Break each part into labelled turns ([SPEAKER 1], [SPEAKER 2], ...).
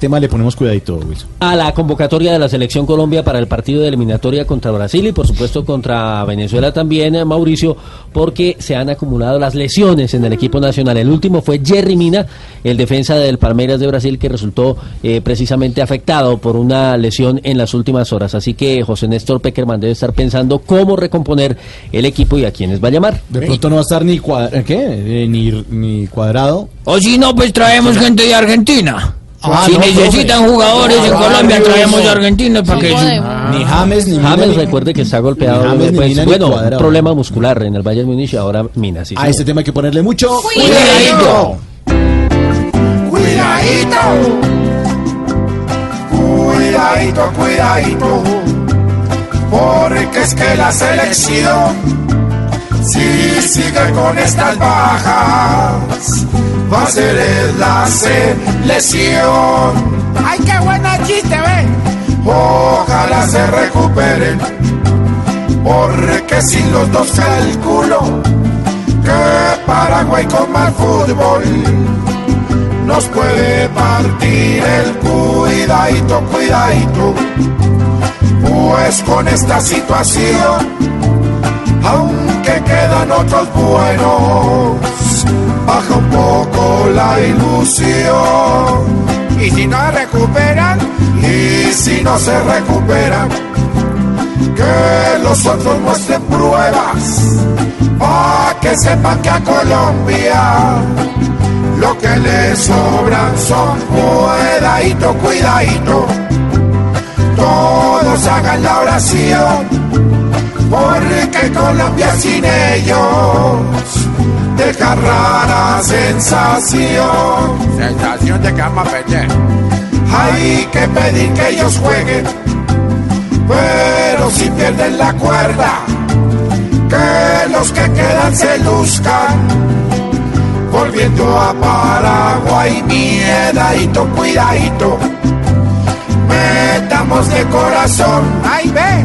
[SPEAKER 1] Tema le ponemos cuidadito, Wilson.
[SPEAKER 2] a la convocatoria de la selección Colombia para el partido de eliminatoria contra Brasil y por supuesto contra Venezuela también, eh, Mauricio, porque se han acumulado las lesiones en el equipo nacional. El último fue Jerry Mina, el defensa del Palmeiras de Brasil, que resultó eh, precisamente afectado por una lesión en las últimas horas. Así que José Néstor Peckerman debe estar pensando cómo recomponer el equipo y a quiénes va a llamar.
[SPEAKER 1] De pronto no va a estar ni, cuad- ¿eh, ¿qué? Eh, ni, ni cuadrado.
[SPEAKER 3] O si no, pues traemos gente de Argentina.
[SPEAKER 1] Ah,
[SPEAKER 3] si
[SPEAKER 1] no,
[SPEAKER 3] necesitan
[SPEAKER 1] profe.
[SPEAKER 3] jugadores en
[SPEAKER 1] Ah,
[SPEAKER 3] Colombia, traemos de Argentina para que...
[SPEAKER 1] Ni James, ni Mina,
[SPEAKER 2] James
[SPEAKER 1] ni-
[SPEAKER 2] recuerde que está golpeado,
[SPEAKER 1] ni James, ni
[SPEAKER 2] pues,
[SPEAKER 1] Mina, ni
[SPEAKER 2] bueno, un problema muscular en el Bayern Múnich y ahora Mina. Sí,
[SPEAKER 1] A este tema hay que ponerle mucho
[SPEAKER 3] Cuidadito.
[SPEAKER 4] Cuidadito, cuidadito, cuidadito, porque es que la selección, si sigue con estas bajas, va a ser la selección. ¡Ay, qué buena chiste, ve! Ojalá se recuperen, porque sin los dos calculo que Paraguay con más fútbol nos puede partir el cuidadito, cuidadito. Pues con esta situación, aunque quedan otros buenos, baja un poco la ilusión. Y si no recuperan, y si no se recuperan, que los otros muestren pruebas, para que sepan que a Colombia lo que le sobran son cuidadito, cuidadito. Todos hagan la oración, porque Colombia sin ellos deja rara sensación. Sensación de que vamos a perder. Hay que pedir que ellos jueguen, pero si pierden la cuerda, que los que quedan se luzcan volviendo a Paraguay, miedadito, cuidadito. Metamos de corazón, ay ve,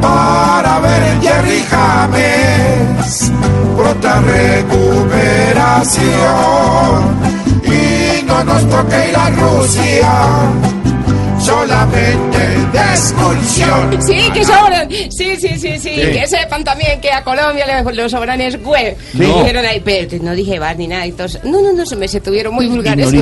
[SPEAKER 4] para ver el Jerry James, pronta recuperación. Y no nos toque ir a Rusia, solamente de excursión.
[SPEAKER 5] Sí, que sobran. Sí, sí, sí, sí. Que sepan también que a Colombia le, los sobran es web. Me dijeron ahí, pero no dije bar ni nada. Y todos, no, no, no, se me se tuvieron muy vulgares.